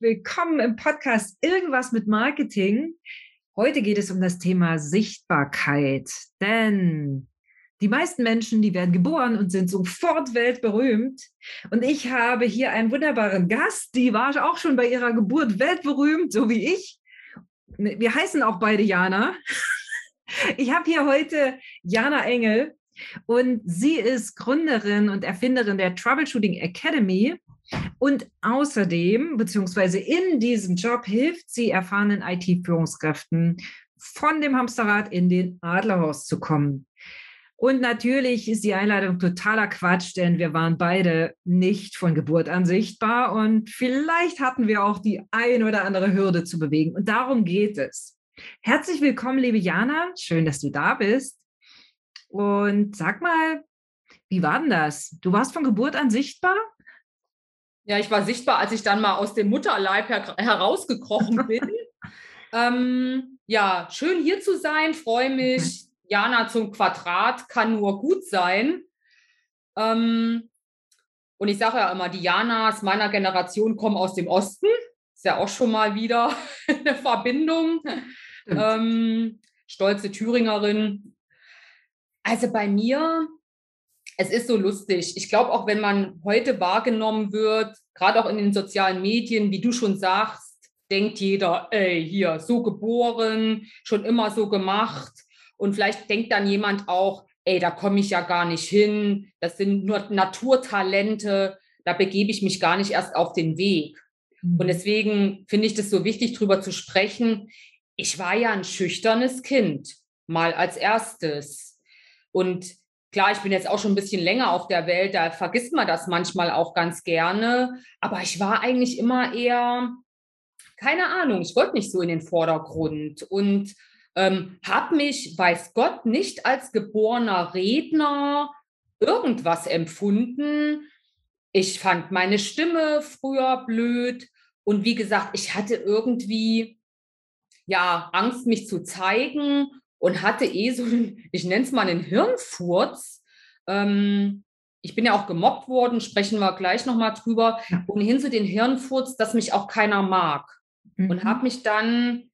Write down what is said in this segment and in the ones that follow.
willkommen im Podcast Irgendwas mit Marketing. Heute geht es um das Thema Sichtbarkeit, denn die meisten Menschen, die werden geboren und sind sofort weltberühmt. Und ich habe hier einen wunderbaren Gast, die war auch schon bei ihrer Geburt weltberühmt, so wie ich. Wir heißen auch beide Jana. Ich habe hier heute Jana Engel und sie ist Gründerin und Erfinderin der Troubleshooting Academy. Und außerdem, beziehungsweise in diesem Job, hilft sie erfahrenen IT-Führungskräften, von dem Hamsterrad in den Adlerhorst zu kommen. Und natürlich ist die Einladung totaler Quatsch, denn wir waren beide nicht von Geburt an sichtbar und vielleicht hatten wir auch die ein oder andere Hürde zu bewegen. Und darum geht es. Herzlich willkommen, liebe Jana. Schön, dass du da bist. Und sag mal, wie war denn das? Du warst von Geburt an sichtbar? Ja, ich war sichtbar, als ich dann mal aus dem Mutterleib her herausgekrochen bin. ähm, ja, schön hier zu sein, freue mich. Okay. Jana zum Quadrat kann nur gut sein. Ähm, und ich sage ja immer, die Janas meiner Generation kommen aus dem Osten. Ist ja auch schon mal wieder eine Verbindung. Ähm, stolze Thüringerin. Also bei mir es ist so lustig. Ich glaube, auch wenn man heute wahrgenommen wird, gerade auch in den sozialen Medien, wie du schon sagst, denkt jeder, ey, hier, so geboren, schon immer so gemacht. Und vielleicht denkt dann jemand auch, ey, da komme ich ja gar nicht hin, das sind nur Naturtalente, da begebe ich mich gar nicht erst auf den Weg. Und mhm. deswegen finde ich das so wichtig, darüber zu sprechen. Ich war ja ein schüchternes Kind, mal als erstes. Und Klar, ich bin jetzt auch schon ein bisschen länger auf der Welt, da vergisst man das manchmal auch ganz gerne. Aber ich war eigentlich immer eher, keine Ahnung, ich wollte nicht so in den Vordergrund und ähm, habe mich, weiß Gott, nicht als geborener Redner irgendwas empfunden. Ich fand meine Stimme früher blöd und wie gesagt, ich hatte irgendwie ja Angst, mich zu zeigen und hatte eh so, ich nenne es mal einen Hirnfurz. Ähm, ich bin ja auch gemobbt worden, sprechen wir gleich nochmal drüber. Ja. Ohnehin so den Hirnfurz, dass mich auch keiner mag. Mhm. Und habe mich dann,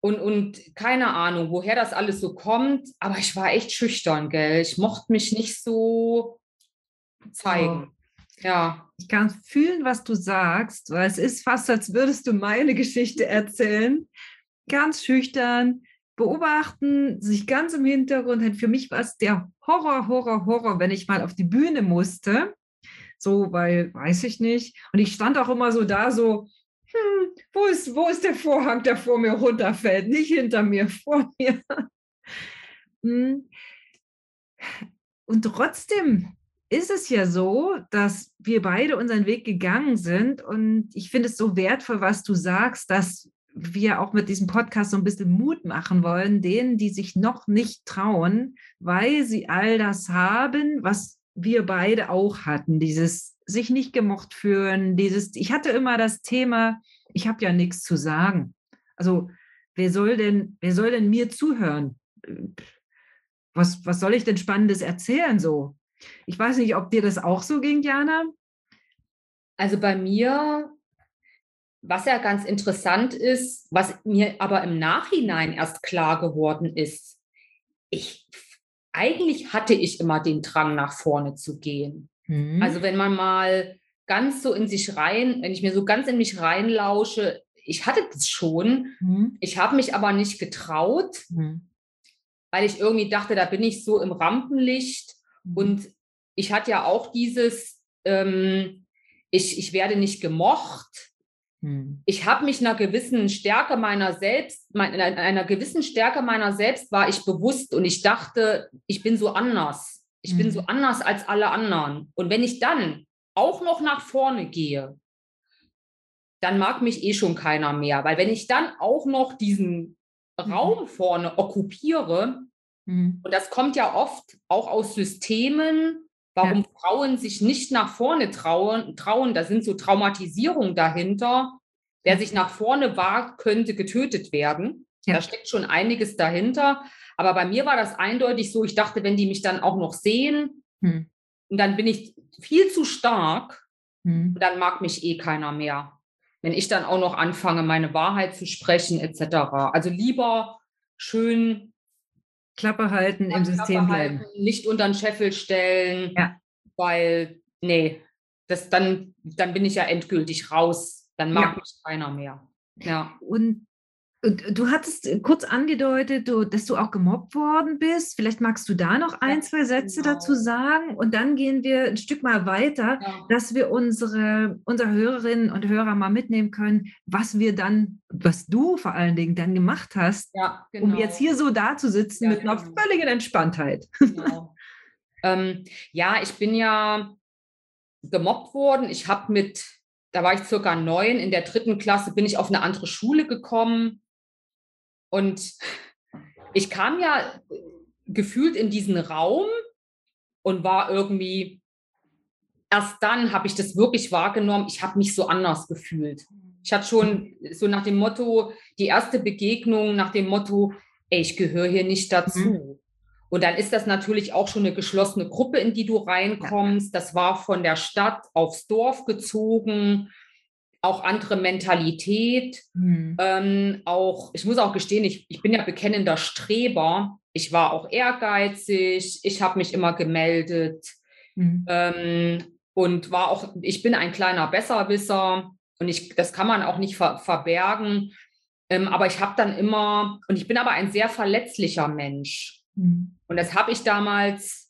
und, und keine Ahnung, woher das alles so kommt, aber ich war echt schüchtern, gell? Ich mochte mich nicht so zeigen. Oh. Ja. Ich kann fühlen, was du sagst, weil es ist fast, als würdest du meine Geschichte erzählen. Ganz schüchtern, beobachten, sich ganz im Hintergrund. Für mich war es der Horror, Horror, Horror, wenn ich mal auf die Bühne musste. So, weil, weiß ich nicht. Und ich stand auch immer so da, so, hm, wo, ist, wo ist der Vorhang, der vor mir runterfällt? Nicht hinter mir, vor mir. Hm. Und trotzdem ist es ja so, dass wir beide unseren Weg gegangen sind. Und ich finde es so wertvoll, was du sagst, dass wir auch mit diesem Podcast so ein bisschen Mut machen wollen, denen, die sich noch nicht trauen, weil sie all das haben, was wir beide auch hatten, dieses sich nicht gemocht fühlen, dieses, ich hatte immer das Thema, ich habe ja nichts zu sagen. Also wer soll denn, wer soll denn mir zuhören? Was, was soll ich denn Spannendes erzählen so? Ich weiß nicht, ob dir das auch so ging, Jana. Also bei mir was ja ganz interessant ist, was mir aber im Nachhinein erst klar geworden ist, ich eigentlich hatte ich immer den Drang nach vorne zu gehen. Mhm. Also wenn man mal ganz so in sich rein, wenn ich mir so ganz in mich reinlausche, ich hatte das schon, mhm. ich habe mich aber nicht getraut, mhm. weil ich irgendwie dachte, da bin ich so im Rampenlicht mhm. und ich hatte ja auch dieses, ähm, ich, ich werde nicht gemocht, hm. Ich habe mich einer gewissen Stärke meiner selbst, einer gewissen Stärke meiner selbst war ich bewusst und ich dachte, ich bin so anders. Ich mhm. bin so hm. anders als alle anderen. Und wenn ich dann auch noch nach vorne gehe, dann mag mich eh schon keiner mehr. Weil wenn ich dann auch noch diesen mhm. Raum vorne okkupiere, mhm. und das kommt ja oft auch aus Systemen, warum ja. Frauen sich nicht nach vorne trauen, trauen, da sind so Traumatisierungen dahinter. Wer sich nach vorne wagt, könnte getötet werden. Ja. Da steckt schon einiges dahinter. Aber bei mir war das eindeutig so, ich dachte, wenn die mich dann auch noch sehen, hm. und dann bin ich viel zu stark, hm. dann mag mich eh keiner mehr. wenn ich dann auch noch anfange, meine Wahrheit zu sprechen, etc. Also lieber schön Klappe halten, im System bleiben. Halten, nicht unter den Scheffel stellen, ja. weil, nee, das, dann, dann bin ich ja endgültig raus. Dann mag ja. mich keiner mehr. Ja. Und Du hattest äh, kurz angedeutet, dass du auch gemobbt worden bist. Vielleicht magst du da noch ein, zwei Sätze genau. dazu sagen. Und dann gehen wir ein Stück mal weiter, ja. dass wir unsere, unsere Hörerinnen und Hörer mal mitnehmen können, was wir dann, was du vor allen Dingen dann gemacht hast, ja, genau. um jetzt hier so da zu sitzen ja, mit genau. einer völligen Entspanntheit. Genau. ähm, ja, ich bin ja gemobbt worden. Ich habe mit da war ich circa neun, in der dritten Klasse bin ich auf eine andere Schule gekommen und ich kam ja gefühlt in diesen Raum und war irgendwie, erst dann habe ich das wirklich wahrgenommen, ich habe mich so anders gefühlt. Ich hatte schon so nach dem Motto, die erste Begegnung nach dem Motto, ey, ich gehöre hier nicht dazu. Mhm. Und dann ist das natürlich auch schon eine geschlossene Gruppe, in die du reinkommst. Das war von der Stadt aufs Dorf gezogen auch andere Mentalität. Mhm. Ähm, auch, ich muss auch gestehen, ich, ich bin ja bekennender Streber. Ich war auch ehrgeizig, ich habe mich immer gemeldet mhm. ähm, und war auch, ich bin ein kleiner Besserwisser und ich, das kann man auch nicht ver verbergen. Ähm, aber ich habe dann immer, und ich bin aber ein sehr verletzlicher Mensch. Mhm. Und das habe ich damals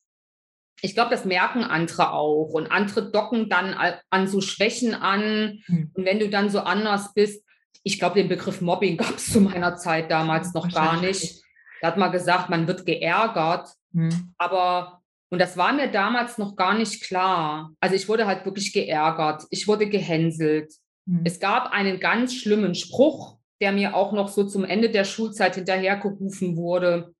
ich glaube, das merken andere auch und andere docken dann an so Schwächen an. Mhm. Und wenn du dann so anders bist, ich glaube, den Begriff Mobbing gab es zu meiner Zeit damals noch gar nicht. Da hat man gesagt, man wird geärgert. Mhm. Aber, und das war mir damals noch gar nicht klar. Also ich wurde halt wirklich geärgert. Ich wurde gehänselt. Mhm. Es gab einen ganz schlimmen Spruch, der mir auch noch so zum Ende der Schulzeit hinterhergerufen wurde.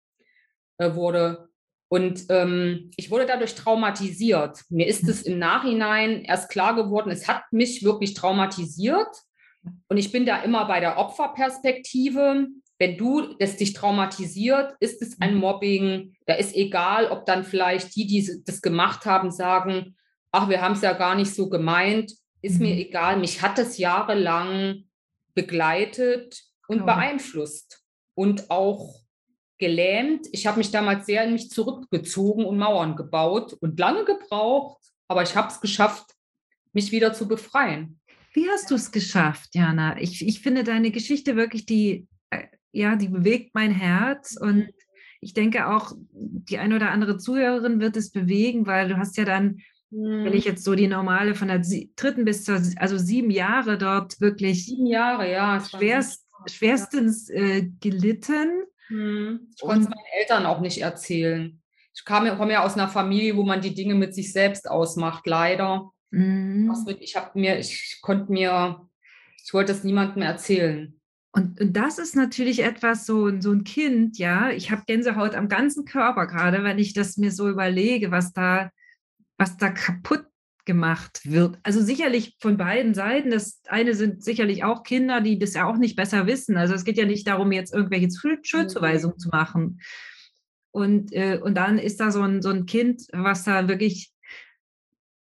Äh, wurde und ähm, ich wurde dadurch traumatisiert. Mir ist hm. es im Nachhinein erst klar geworden, es hat mich wirklich traumatisiert. Und ich bin da immer bei der Opferperspektive. Wenn du es dich traumatisiert, ist es ein hm. Mobbing. Da ist egal, ob dann vielleicht die, die das gemacht haben, sagen, ach, wir haben es ja gar nicht so gemeint. Ist mir mhm. egal. Mich hat es jahrelang begleitet und beeinflusst und auch gelähmt. Ich habe mich damals sehr in mich zurückgezogen und Mauern gebaut und lange gebraucht, aber ich habe es geschafft, mich wieder zu befreien. Wie hast du es geschafft, Jana? Ich, ich finde deine Geschichte wirklich, die, äh, ja, die bewegt mein Herz und ich denke auch, die eine oder andere Zuhörerin wird es bewegen, weil du hast ja dann, wenn ich jetzt so die normale von der dritten bis zur, also sieben Jahre dort wirklich sieben Jahre, ja, schwerst, schwerstens äh, gelitten hm. Ich konnte es meinen Eltern auch nicht erzählen. Ich kam, komme ja aus einer Familie, wo man die Dinge mit sich selbst ausmacht, leider. Mhm. Ich habe mir, ich konnte mir, ich wollte es niemandem erzählen. Und, und, das ist natürlich etwas, so, so ein Kind, ja, ich habe Gänsehaut am ganzen Körper gerade, wenn ich das mir so überlege, was da, was da kaputt gemacht wird. Also sicherlich von beiden Seiten. Das eine sind sicherlich auch Kinder, die das ja auch nicht besser wissen. Also es geht ja nicht darum, jetzt irgendwelche Schuldzuweisungen mhm. zu machen. Und, äh, und dann ist da so ein, so ein Kind, was da wirklich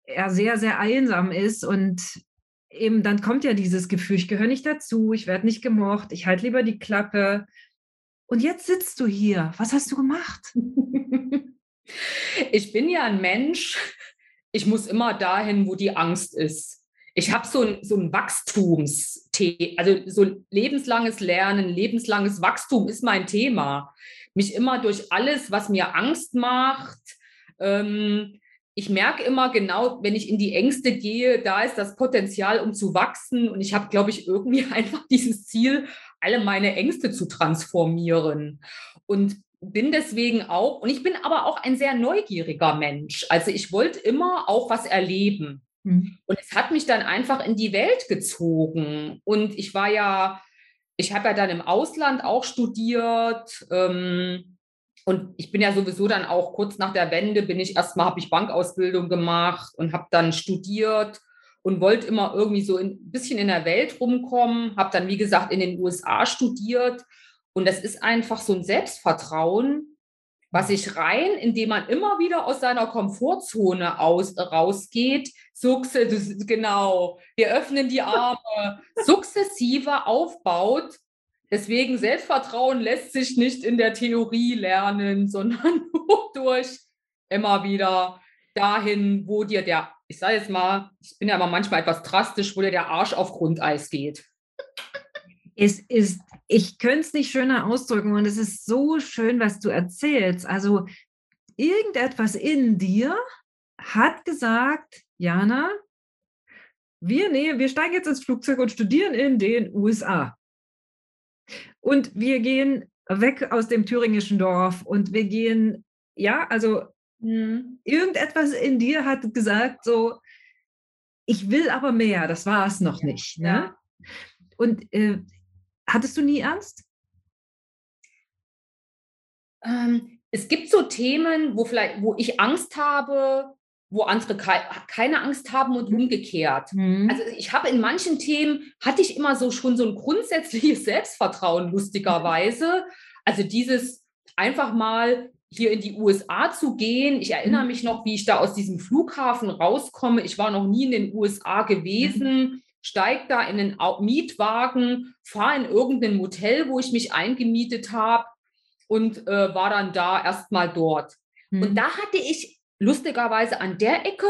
ja, sehr, sehr einsam ist und eben dann kommt ja dieses Gefühl, ich gehöre nicht dazu, ich werde nicht gemocht, ich halte lieber die Klappe. Und jetzt sitzt du hier. Was hast du gemacht? Ich bin ja ein Mensch, ich muss immer dahin, wo die Angst ist. Ich habe so ein, so ein Wachstumsthema, also so lebenslanges Lernen, lebenslanges Wachstum ist mein Thema. Mich immer durch alles, was mir Angst macht, ähm, ich merke immer genau, wenn ich in die Ängste gehe, da ist das Potenzial, um zu wachsen. Und ich habe, glaube ich, irgendwie einfach dieses Ziel, alle meine Ängste zu transformieren. Und bin deswegen auch, und ich bin aber auch ein sehr neugieriger Mensch. Also ich wollte immer auch was erleben. Mhm. Und es hat mich dann einfach in die Welt gezogen. Und ich war ja, ich habe ja dann im Ausland auch studiert. Ähm, und ich bin ja sowieso dann auch kurz nach der Wende, bin ich erstmal, habe ich Bankausbildung gemacht und habe dann studiert und wollte immer irgendwie so ein bisschen in der Welt rumkommen. Habe dann, wie gesagt, in den USA studiert und das ist einfach so ein Selbstvertrauen. was sich rein, indem man immer wieder aus seiner Komfortzone aus, rausgeht, sukzessive, genau, wir öffnen die Arme, sukzessive aufbaut. Deswegen Selbstvertrauen lässt sich nicht in der Theorie lernen, sondern nur durch immer wieder dahin, wo dir der, ich sage jetzt mal, ich bin ja immer manchmal etwas drastisch, wo dir der Arsch auf Grundeis geht. Es ist, ich könnte es nicht schöner ausdrücken und es ist so schön, was du erzählst. Also irgendetwas in dir hat gesagt, Jana, wir, nee, wir steigen jetzt ins Flugzeug und studieren in den USA. Und wir gehen weg aus dem thüringischen Dorf und wir gehen, ja, also mhm. irgendetwas in dir hat gesagt, so, ich will aber mehr, das war es noch nicht. Ne? Ja. Und äh, Hattest du nie Angst? Ähm, es gibt so Themen, wo vielleicht, wo ich Angst habe, wo andere ke keine Angst haben und umgekehrt. Mhm. Also ich habe in manchen Themen hatte ich immer so schon so ein grundsätzliches Selbstvertrauen, lustigerweise. Also dieses einfach mal hier in die USA zu gehen. Ich erinnere mhm. mich noch, wie ich da aus diesem Flughafen rauskomme. Ich war noch nie in den USA gewesen. Mhm steige da in einen Mietwagen, fahre in irgendein Motel, wo ich mich eingemietet habe und äh, war dann da erstmal dort. Mhm. Und da hatte ich lustigerweise an der Ecke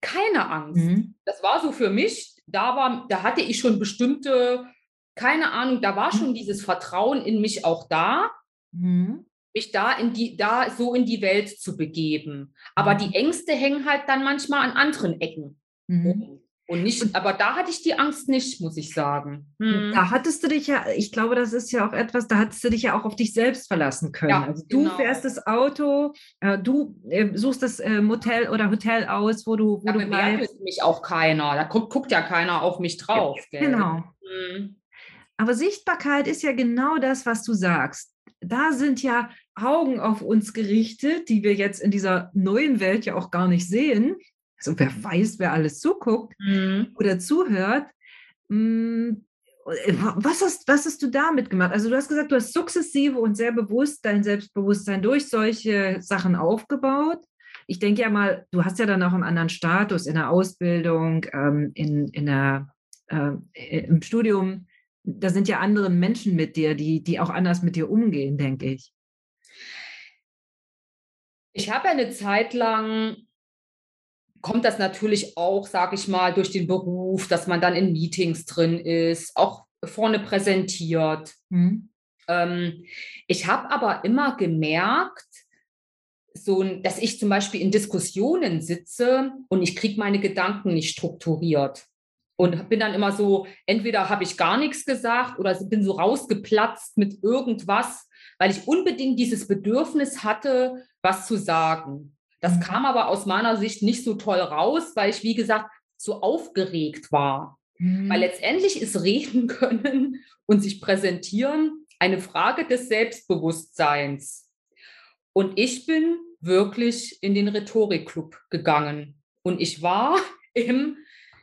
keine Angst. Mhm. Das war so für mich, da war, da hatte ich schon bestimmte, keine Ahnung, da war schon dieses Vertrauen in mich auch da. Mhm. mich da in die, da so in die Welt zu begeben. Aber mhm. die Ängste hängen halt dann manchmal an anderen Ecken. Mhm. Und nicht, aber da hatte ich die Angst nicht, muss ich sagen. Hm. Da hattest du dich ja, ich glaube, das ist ja auch etwas, da hattest du dich ja auch auf dich selbst verlassen können. Ja, also du genau. fährst das Auto, äh, du äh, suchst das äh, Motel oder Hotel aus, wo du, wo da du bleibst. mich auch keiner. Da guckt, guckt ja keiner auf mich drauf. Ja, genau. Hm. Aber Sichtbarkeit ist ja genau das, was du sagst. Da sind ja Augen auf uns gerichtet, die wir jetzt in dieser neuen Welt ja auch gar nicht sehen also wer weiß, wer alles zuguckt mhm. oder zuhört. Hm, was hast, was hast du damit gemacht? Also du hast gesagt, du hast sukzessive und sehr bewusst dein Selbstbewusstsein durch solche Sachen aufgebaut. Ich denke ja mal, du hast ja dann auch einen anderen Status in der Ausbildung, ähm, in, in der, äh, im Studium. Da sind ja andere Menschen mit dir, die, die auch anders mit dir umgehen, denke ich. Ich habe eine Zeit lang kommt das natürlich auch, sage ich mal, durch den Beruf, dass man dann in Meetings drin ist, auch vorne präsentiert. Mhm. Ähm, ich habe aber immer gemerkt, so, dass ich zum Beispiel in Diskussionen sitze und ich kriege meine Gedanken nicht strukturiert. Und bin dann immer so, entweder habe ich gar nichts gesagt oder bin so rausgeplatzt mit irgendwas, weil ich unbedingt dieses Bedürfnis hatte, was zu sagen. Das mhm. kam aber aus meiner Sicht nicht so toll raus, weil ich, wie gesagt, so aufgeregt war. Mhm. Weil letztendlich ist Reden können und sich präsentieren eine Frage des Selbstbewusstseins. Und ich bin wirklich in den Rhetorikclub gegangen. Und ich war im,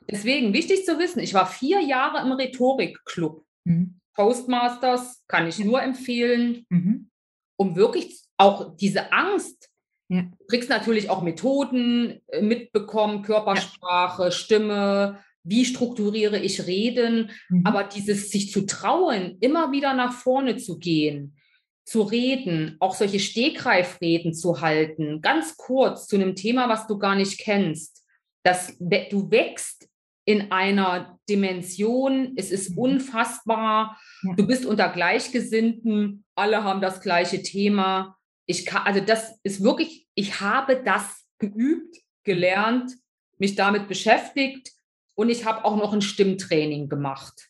deswegen wichtig zu wissen, ich war vier Jahre im Rhetorikclub. Mhm. Toastmasters kann ich nur empfehlen, mhm. um wirklich auch diese Angst ja. Du kriegst natürlich auch Methoden äh, mitbekommen, Körpersprache, ja. Stimme, wie strukturiere ich Reden, mhm. aber dieses sich zu trauen, immer wieder nach vorne zu gehen, zu reden, auch solche Stegreifreden zu halten, ganz kurz zu einem Thema, was du gar nicht kennst, dass du wächst in einer Dimension, es ist mhm. unfassbar, ja. du bist unter Gleichgesinnten, alle haben das gleiche Thema ich kann, also das ist wirklich, ich habe das geübt, gelernt, mich damit beschäftigt und ich habe auch noch ein Stimmtraining gemacht.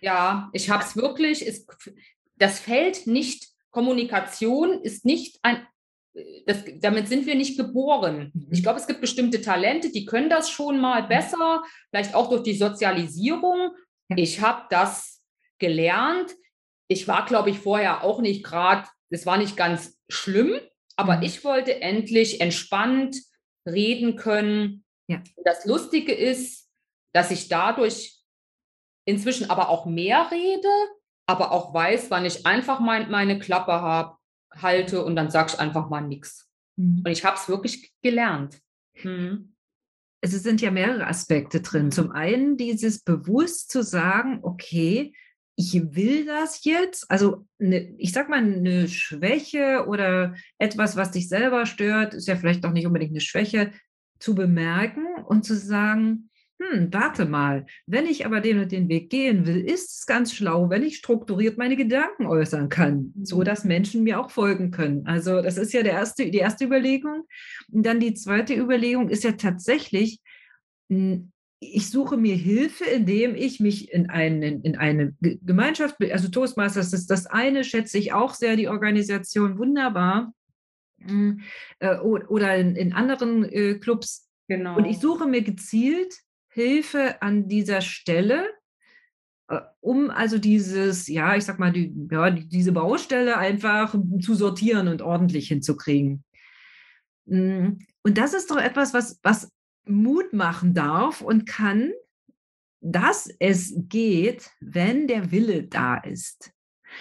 Ja, ich habe es wirklich, es, das Feld nicht, Kommunikation ist nicht ein, das, damit sind wir nicht geboren. Mhm. Ich glaube, es gibt bestimmte Talente, die können das schon mal mhm. besser, vielleicht auch durch die Sozialisierung. Ich habe das gelernt. Ich war, glaube ich, vorher auch nicht gerade das war nicht ganz schlimm, aber mhm. ich wollte endlich entspannt reden können. Ja. Das Lustige ist, dass ich dadurch inzwischen aber auch mehr rede, aber auch weiß, wann ich einfach mein, meine Klappe habe, halte und dann sage ich einfach mal nichts. Mhm. Und ich habe es wirklich gelernt. Mhm. Es sind ja mehrere Aspekte drin. Zum einen dieses bewusst zu sagen, okay, ich will das jetzt, also eine, ich sag mal, eine Schwäche oder etwas, was dich selber stört, ist ja vielleicht doch nicht unbedingt eine Schwäche, zu bemerken und zu sagen, hm, warte mal, wenn ich aber den und den Weg gehen will, ist es ganz schlau, wenn ich strukturiert meine Gedanken äußern kann, so mhm. dass Menschen mir auch folgen können. Also das ist ja der erste, die erste Überlegung. Und dann die zweite Überlegung ist ja tatsächlich, ich suche mir Hilfe, indem ich mich in, einen, in eine Gemeinschaft, also Toastmasters ist das eine, schätze ich auch sehr, die Organisation wunderbar. Hm, äh, oder in, in anderen äh, Clubs. Genau. Und ich suche mir gezielt Hilfe an dieser Stelle, äh, um also dieses, ja, ich sag mal, die, ja, diese Baustelle einfach zu sortieren und ordentlich hinzukriegen. Hm, und das ist doch etwas, was, was Mut machen darf und kann, dass es geht, wenn der Wille da ist.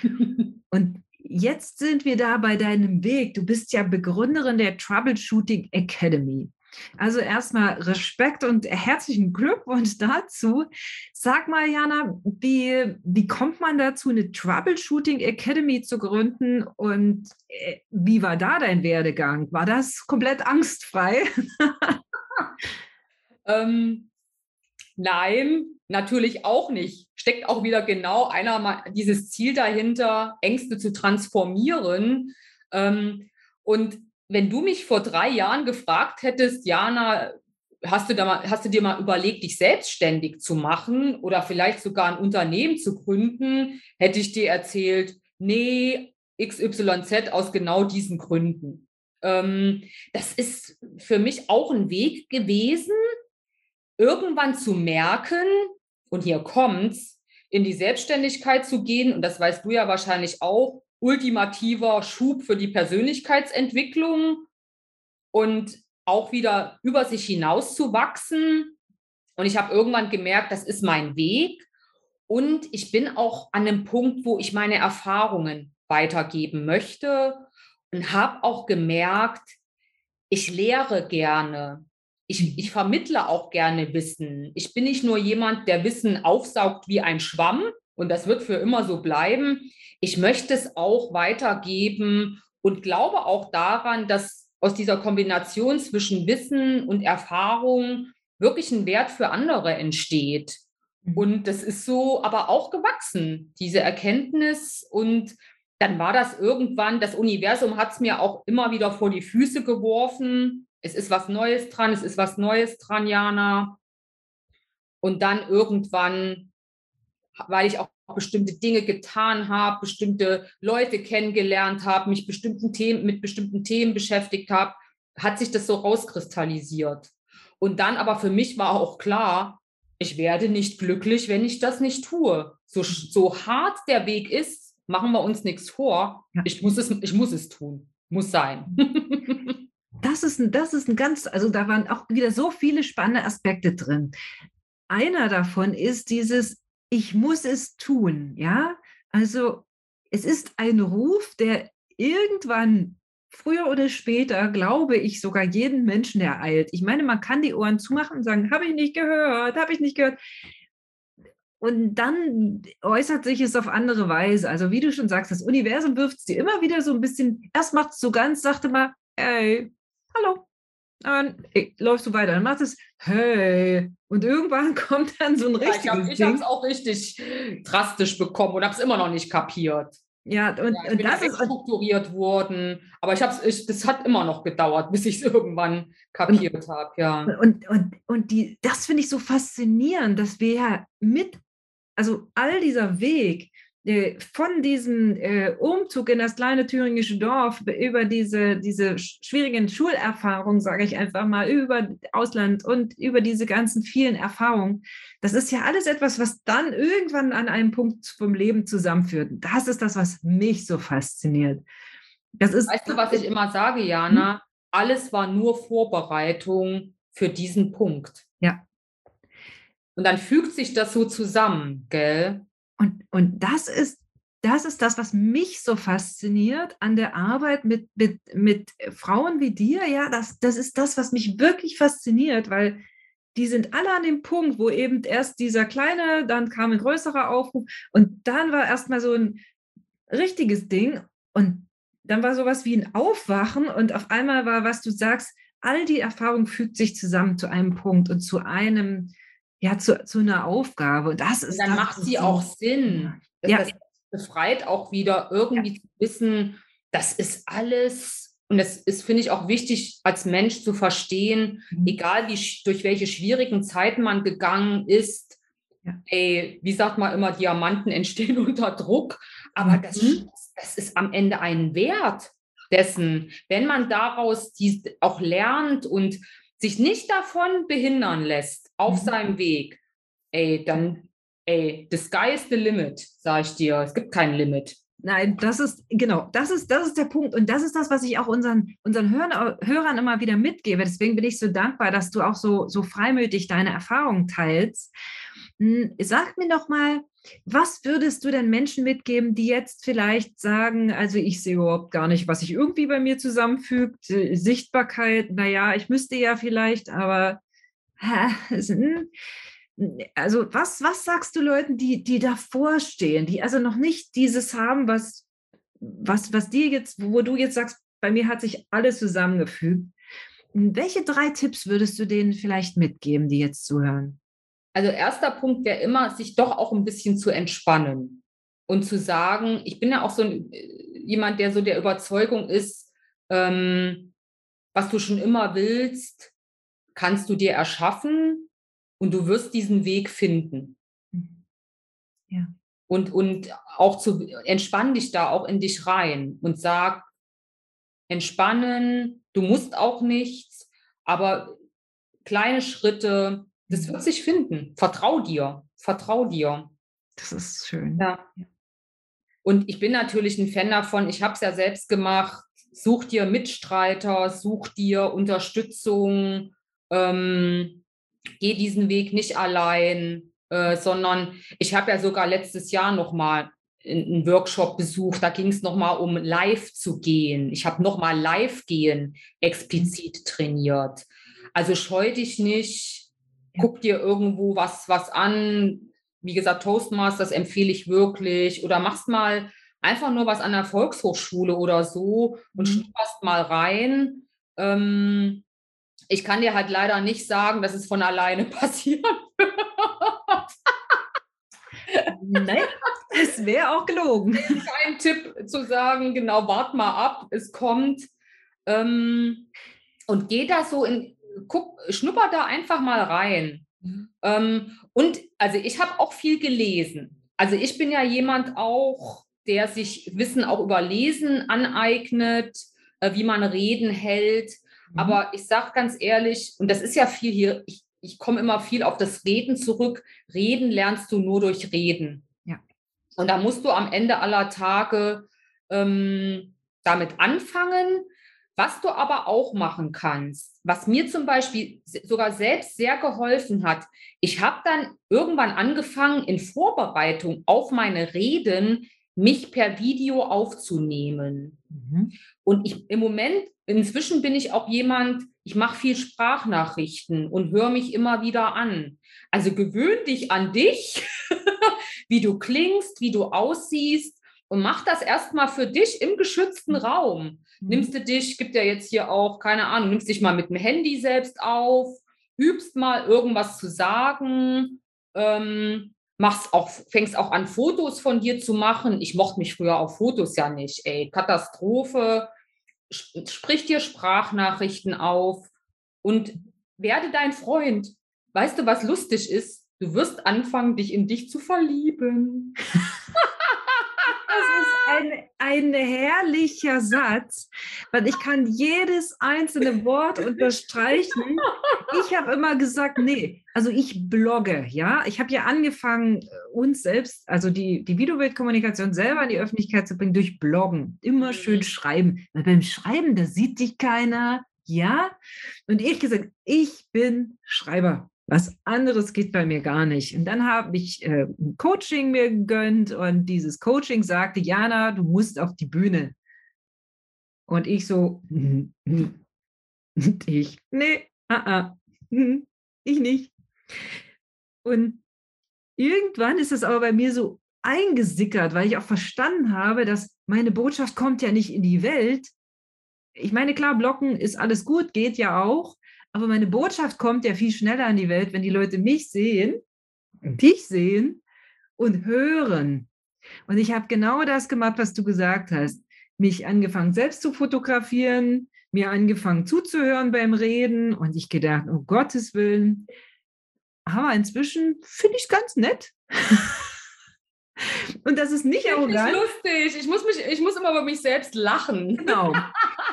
und jetzt sind wir da bei deinem Weg. Du bist ja Begründerin der Troubleshooting Academy. Also erstmal Respekt und herzlichen Glückwunsch dazu. Sag mal, Jana, wie, wie kommt man dazu, eine Troubleshooting Academy zu gründen und äh, wie war da dein Werdegang? War das komplett angstfrei? ähm, nein, natürlich auch nicht. Steckt auch wieder genau einer dieses Ziel dahinter, Ängste zu transformieren. Ähm, und wenn du mich vor drei Jahren gefragt hättest, Jana, hast du, mal, hast du dir mal überlegt, dich selbstständig zu machen oder vielleicht sogar ein Unternehmen zu gründen, hätte ich dir erzählt, nee, XYZ aus genau diesen Gründen. Ähm, das ist für mich auch ein Weg gewesen, irgendwann zu merken, und hier kommt's, in die Selbstständigkeit zu gehen, und das weißt du ja wahrscheinlich auch, ultimativer Schub für die Persönlichkeitsentwicklung und auch wieder über sich hinaus zu wachsen. Und ich habe irgendwann gemerkt, das ist mein Weg. Und ich bin auch an einem Punkt, wo ich meine Erfahrungen weitergeben möchte und habe auch gemerkt, ich lehre gerne. Ich, ich vermittle auch gerne Wissen. Ich bin nicht nur jemand, der Wissen aufsaugt wie ein Schwamm und das wird für immer so bleiben ich möchte es auch weitergeben und glaube auch daran, dass aus dieser Kombination zwischen Wissen und Erfahrung wirklich ein Wert für andere entsteht. Mhm. Und das ist so aber auch gewachsen, diese Erkenntnis. Und dann war das irgendwann, das Universum hat es mir auch immer wieder vor die Füße geworfen. Es ist was Neues dran, es ist was Neues dran, Jana. Und dann irgendwann, weil ich auch bestimmte Dinge getan habe, bestimmte Leute kennengelernt habe, mich bestimmten Themen, mit bestimmten Themen beschäftigt habe, hat sich das so rauskristallisiert. Und dann aber für mich war auch klar, ich werde nicht glücklich, wenn ich das nicht tue. So, so hart der Weg ist, machen wir uns nichts vor. Ich muss es, ich muss es tun. Muss sein. das ist ein, das ist ein ganz, also da waren auch wieder so viele spannende Aspekte drin. Einer davon ist dieses, ich muss es tun, ja. Also es ist ein Ruf, der irgendwann früher oder später, glaube ich, sogar jeden Menschen ereilt. Ich meine, man kann die Ohren zumachen und sagen, habe ich nicht gehört, habe ich nicht gehört. Und dann äußert sich es auf andere Weise. Also wie du schon sagst, das Universum wirft es dir immer wieder so ein bisschen, erst macht es so ganz, sagte mal, hey, hallo, dann läufst du weiter, dann machst es, hey. Und irgendwann kommt dann so ein richtiges ja, Ich habe es auch richtig drastisch bekommen und habe es immer noch nicht kapiert. Ja, und, ja, und das ist strukturiert worden, aber ich habe es, das hat immer noch gedauert, bis ich es irgendwann kapiert habe, ja. Und, und, und die, das finde ich so faszinierend, dass wir ja mit, also all dieser Weg, äh, von diesem äh, Umzug in das kleine thüringische Dorf über diese, diese schwierigen Schulerfahrungen, sage ich einfach mal, über Ausland und über diese ganzen vielen Erfahrungen, das ist ja alles etwas, was dann irgendwann an einem Punkt vom Leben zusammenführt. Das ist das, was mich so fasziniert. Das ist, weißt du, was ich immer sage, Jana? Hm? Alles war nur Vorbereitung für diesen Punkt. Ja. Und dann fügt sich das so zusammen, gell? Und, und das ist, das ist das, was mich so fasziniert an der Arbeit mit, mit, mit Frauen wie dir. Ja, das, das ist das, was mich wirklich fasziniert, weil die sind alle an dem Punkt, wo eben erst dieser kleine, dann kam ein größerer Aufruf und dann war erstmal so ein richtiges Ding und dann war sowas wie ein Aufwachen und auf einmal war, was du sagst, all die Erfahrung fügt sich zusammen zu einem Punkt und zu einem, ja, zu, zu einer Aufgabe. Und das ist. Und dann macht sie auch Sinn. Das, ja. das befreit auch wieder irgendwie ja. zu wissen, das ist alles. Und das ist, finde ich, auch wichtig, als Mensch zu verstehen, mhm. egal wie, durch welche schwierigen Zeiten man gegangen ist. Ja. Ey, wie sagt man immer, Diamanten entstehen unter Druck. Aber mhm. das, das ist am Ende ein Wert dessen, wenn man daraus die auch lernt und sich nicht davon behindern lässt auf mhm. seinem Weg, ey, dann, ey, the sky is the limit, sage ich dir. Es gibt kein Limit. Nein, das ist, genau, das ist, das ist der Punkt. Und das ist das, was ich auch unseren, unseren Hörern, Hörern immer wieder mitgebe. Deswegen bin ich so dankbar, dass du auch so, so freimütig deine Erfahrungen teilst. Hm, sag mir doch mal, was würdest du denn Menschen mitgeben, die jetzt vielleicht sagen, also ich sehe überhaupt gar nicht, was sich irgendwie bei mir zusammenfügt, äh, Sichtbarkeit, naja, ich müsste ja vielleicht, aber hm, also was, was sagst du Leuten, die, die davor stehen, die also noch nicht dieses haben, was, was, was dir jetzt, wo du jetzt sagst, bei mir hat sich alles zusammengefügt. Welche drei Tipps würdest du denen vielleicht mitgeben, die jetzt zuhören? Also erster Punkt wäre immer, sich doch auch ein bisschen zu entspannen und zu sagen, ich bin ja auch so ein, äh, jemand, der so der Überzeugung ist, ähm, was du schon immer willst, kannst du dir erschaffen und du wirst diesen Weg finden. Mhm. Ja. Und, und auch zu entspann dich da auch in dich rein und sag, entspannen, du musst auch nichts, aber kleine Schritte, das wird sich finden. Vertrau dir. Vertrau dir. Das ist schön. Ja. Und ich bin natürlich ein Fan davon, ich habe es ja selbst gemacht. Such dir Mitstreiter, such dir Unterstützung, ähm, geh diesen Weg nicht allein, äh, sondern ich habe ja sogar letztes Jahr nochmal einen Workshop besucht, da ging es nochmal um live zu gehen. Ich habe nochmal live gehen explizit trainiert. Also scheu dich nicht, guck dir irgendwo was, was an. Wie gesagt, Toastmasters empfehle ich wirklich. Oder machst mal einfach nur was an der Volkshochschule oder so und mhm. schnupperst mal rein. Ähm, ich kann dir halt leider nicht sagen, dass es von alleine passieren wird. Nein, es wäre auch gelogen. Kein Tipp zu sagen, genau, wart mal ab, es kommt. Ähm, und geh da so in, guck, schnupper da einfach mal rein. Mhm. Ähm, und also ich habe auch viel gelesen. Also ich bin ja jemand auch, der sich Wissen auch über Lesen aneignet, äh, wie man Reden hält. Mhm. Aber ich sage ganz ehrlich, und das ist ja viel hier, ich, ich komme immer viel auf das Reden zurück. Reden lernst du nur durch Reden. Ja. Und da musst du am Ende aller Tage ähm, damit anfangen, was du aber auch machen kannst, was mir zum Beispiel sogar selbst sehr geholfen hat, ich habe dann irgendwann angefangen, in Vorbereitung auf meine Reden mich per Video aufzunehmen. Mhm. Und ich im Moment, inzwischen bin ich auch jemand, ich mache viel Sprachnachrichten und höre mich immer wieder an. Also gewöhn dich an dich, wie du klingst, wie du aussiehst und mach das erstmal für dich im geschützten Raum. Mhm. Nimmst du dich, gibt ja jetzt hier auch, keine Ahnung, nimmst dich mal mit dem Handy selbst auf, übst mal irgendwas zu sagen, ähm, machst auch, fängst auch an, Fotos von dir zu machen. Ich mochte mich früher auf Fotos ja nicht, ey, Katastrophe. Sprich dir Sprachnachrichten auf und werde dein Freund. Weißt du, was lustig ist? Du wirst anfangen, dich in dich zu verlieben. ein, ein herrlicher Satz, weil ich kann jedes einzelne Wort unterstreichen. Ich habe immer gesagt, nee, also ich blogge, ja. Ich habe ja angefangen, uns selbst, also die, die Videobildkommunikation selber in die Öffentlichkeit zu bringen durch Bloggen. Immer schön mhm. schreiben. Weil beim Schreiben, da sieht dich keiner, ja. Und ich gesagt, ich bin Schreiber. Was anderes geht bei mir gar nicht. Und dann habe ich äh, ein Coaching mir gegönnt und dieses Coaching sagte, Jana, du musst auf die Bühne. Und ich so, und ich, nee, uh -uh, ich nicht. Und irgendwann ist es aber bei mir so eingesickert, weil ich auch verstanden habe, dass meine Botschaft kommt ja nicht in die Welt. Ich meine, klar, Blocken ist alles gut, geht ja auch, aber meine Botschaft kommt ja viel schneller in die Welt, wenn die Leute mich sehen, dich sehen und hören. Und ich habe genau das gemacht, was du gesagt hast. Mich angefangen selbst zu fotografieren, mir angefangen zuzuhören beim Reden und ich gedacht, um Gottes Willen, aber inzwischen finde ich es ganz nett. Und das ist nicht arrogant. Das ist lustig. Ich muss, mich, ich muss immer über mich selbst lachen. Genau.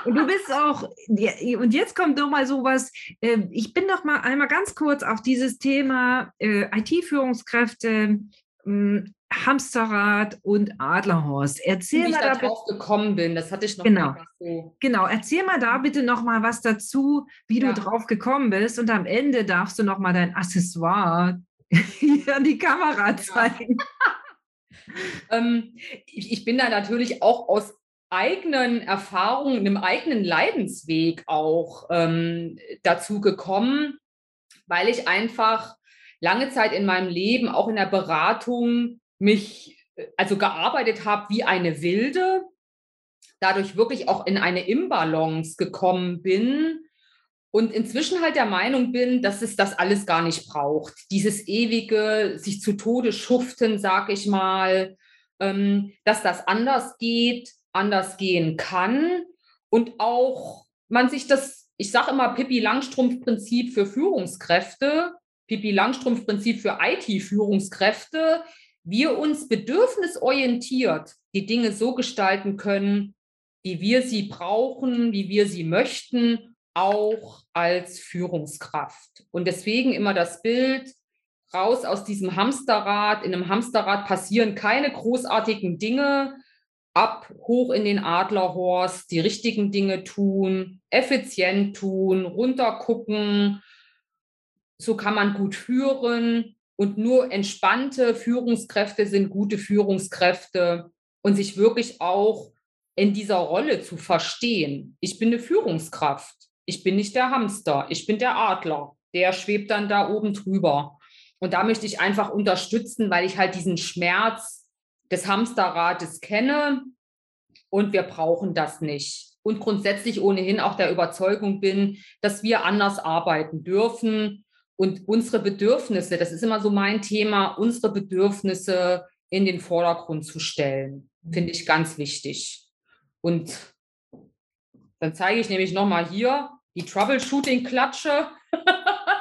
Und du bist auch, und jetzt kommt doch mal sowas, ähm, ich bin doch mal einmal ganz kurz auf dieses Thema äh, IT-Führungskräfte, hm, Hamsterrad und Adlerhorst. Erzähl Wie mal ich da drauf gekommen bin, das hatte ich noch Genau. nicht so. Genau, erzähl mal da bitte noch mal was dazu, wie Ja. du drauf gekommen bist und am Ende darfst du noch mal dein Accessoire hier an die Kamera zeigen. Ähm, ich, ich bin da natürlich auch aus eigenen Erfahrungen, einem eigenen Leidensweg auch ähm, dazu gekommen, weil ich einfach lange Zeit in meinem Leben, auch in der Beratung, mich äh, also gearbeitet habe wie eine Wilde, dadurch wirklich auch in eine Imbalance gekommen bin und inzwischen halt der Meinung bin, dass es das alles gar nicht braucht. Dieses ewige, sich zu Tode schuften, sag ich mal, ähm, dass das anders geht, anders gehen kann und auch man sich das, ich sage immer Pippi Langstrumpf-Prinzip für Führungskräfte, Pippi Langstrumpf-Prinzip für IT-Führungskräfte, wir uns bedürfnisorientiert die Dinge so gestalten können, wie wir sie brauchen, wie wir sie möchten, auch als Führungskraft. Und deswegen immer das Bild, raus aus diesem Hamsterrad. In einem Hamsterrad passieren keine großartigen Dinge. Ab, hoch in den Adlerhorst, die richtigen Dinge tun, effizient tun, runtergucken. So kann man gut führen. Und nur entspannte Führungskräfte sind gute Führungskräfte und sich wirklich auch in dieser Rolle zu verstehen. Ich bin eine Führungskraft. Ich bin nicht der Hamster. Ich bin der Adler. Der schwebt dann da oben drüber. Und da möchte ich einfach unterstützen, weil ich halt diesen Schmerz des Hamsterrates kenne und wir brauchen das nicht. Und grundsätzlich ohnehin auch der Überzeugung bin, dass wir anders arbeiten dürfen und unsere Bedürfnisse, das ist immer so mein Thema, unsere Bedürfnisse in den Vordergrund zu stellen, finde ich ganz wichtig. Und dann zeige ich nämlich nochmal hier die Troubleshooting-Klatsche.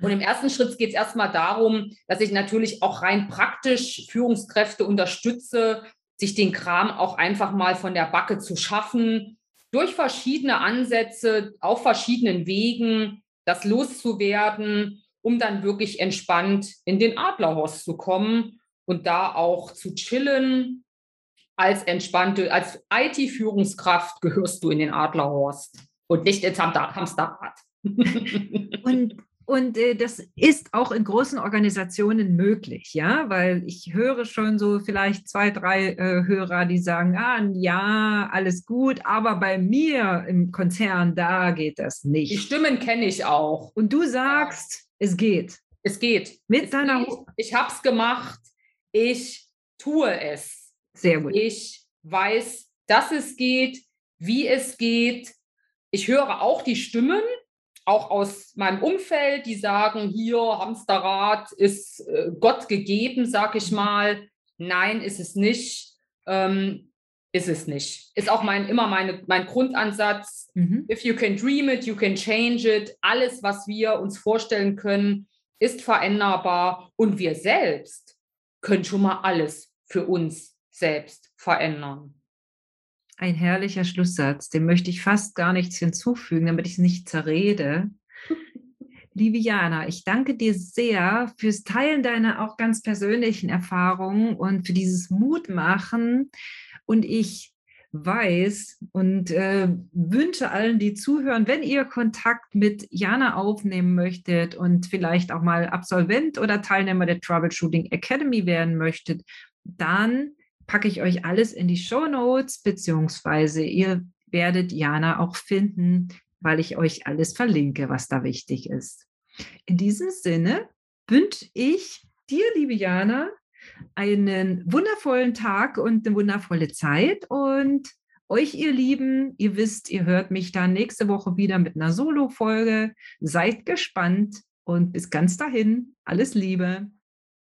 Und im ersten Schritt geht es erstmal darum, dass ich natürlich auch rein praktisch Führungskräfte unterstütze, sich den Kram auch einfach mal von der Backe zu schaffen, durch verschiedene Ansätze, auf verschiedenen Wegen, das loszuwerden, um dann wirklich entspannt in den Adlerhorst zu kommen und da auch zu chillen. Als entspannte, als IT-Führungskraft gehörst du in den Adlerhorst und nicht ins Hamster- Hamsterrad. Und, und äh, das ist auch in großen Organisationen möglich, ja, weil ich höre schon so vielleicht zwei, drei äh, Hörer, die sagen, ah, ja, alles gut, aber bei mir im Konzern, da geht das Die nicht. Stimmen kenne ich auch. Und du sagst, es geht. Es geht. Mit es deiner geht. Ich habe es gemacht. Ich tue es. Sehr gut. Ich weiß, dass es geht, wie es geht. Ich höre auch die Stimmen, auch aus meinem Umfeld, die sagen, hier, Hamsterrad ist äh, Gott gegeben, sag ich mal. Nein, ist es nicht. Ähm, ist es nicht. Ist auch mein, immer meine, mein Grundansatz. Mhm. If you can dream it, you can change it. Alles, was wir uns vorstellen können, ist veränderbar. Und wir selbst können schon mal alles für uns selbst verändern. Ein herrlicher Schlusssatz, dem möchte ich fast gar nichts hinzufügen, damit ich es nicht zerrede. Liebe Jana, ich danke dir sehr fürs Teilen deiner auch ganz persönlichen Erfahrungen und für dieses Mutmachen. Und ich weiß und äh, wünsche allen, die zuhören, wenn ihr Kontakt mit Jana aufnehmen möchtet und vielleicht auch mal Absolvent oder Teilnehmer der Troubleshooting Academy werden möchtet, dann packe ich euch alles in die Show Notes, beziehungsweise ihr werdet Jana auch finden, weil ich euch alles verlinke, was da wichtig ist. In diesem Sinne wünsche ich dir, liebe Jana, einen wundervollen Tag und eine wundervolle Zeit. Und euch, ihr Lieben, ihr wisst, ihr hört mich dann nächste Woche wieder mit einer Solo-Folge. Seid gespannt und bis ganz dahin. Alles Liebe.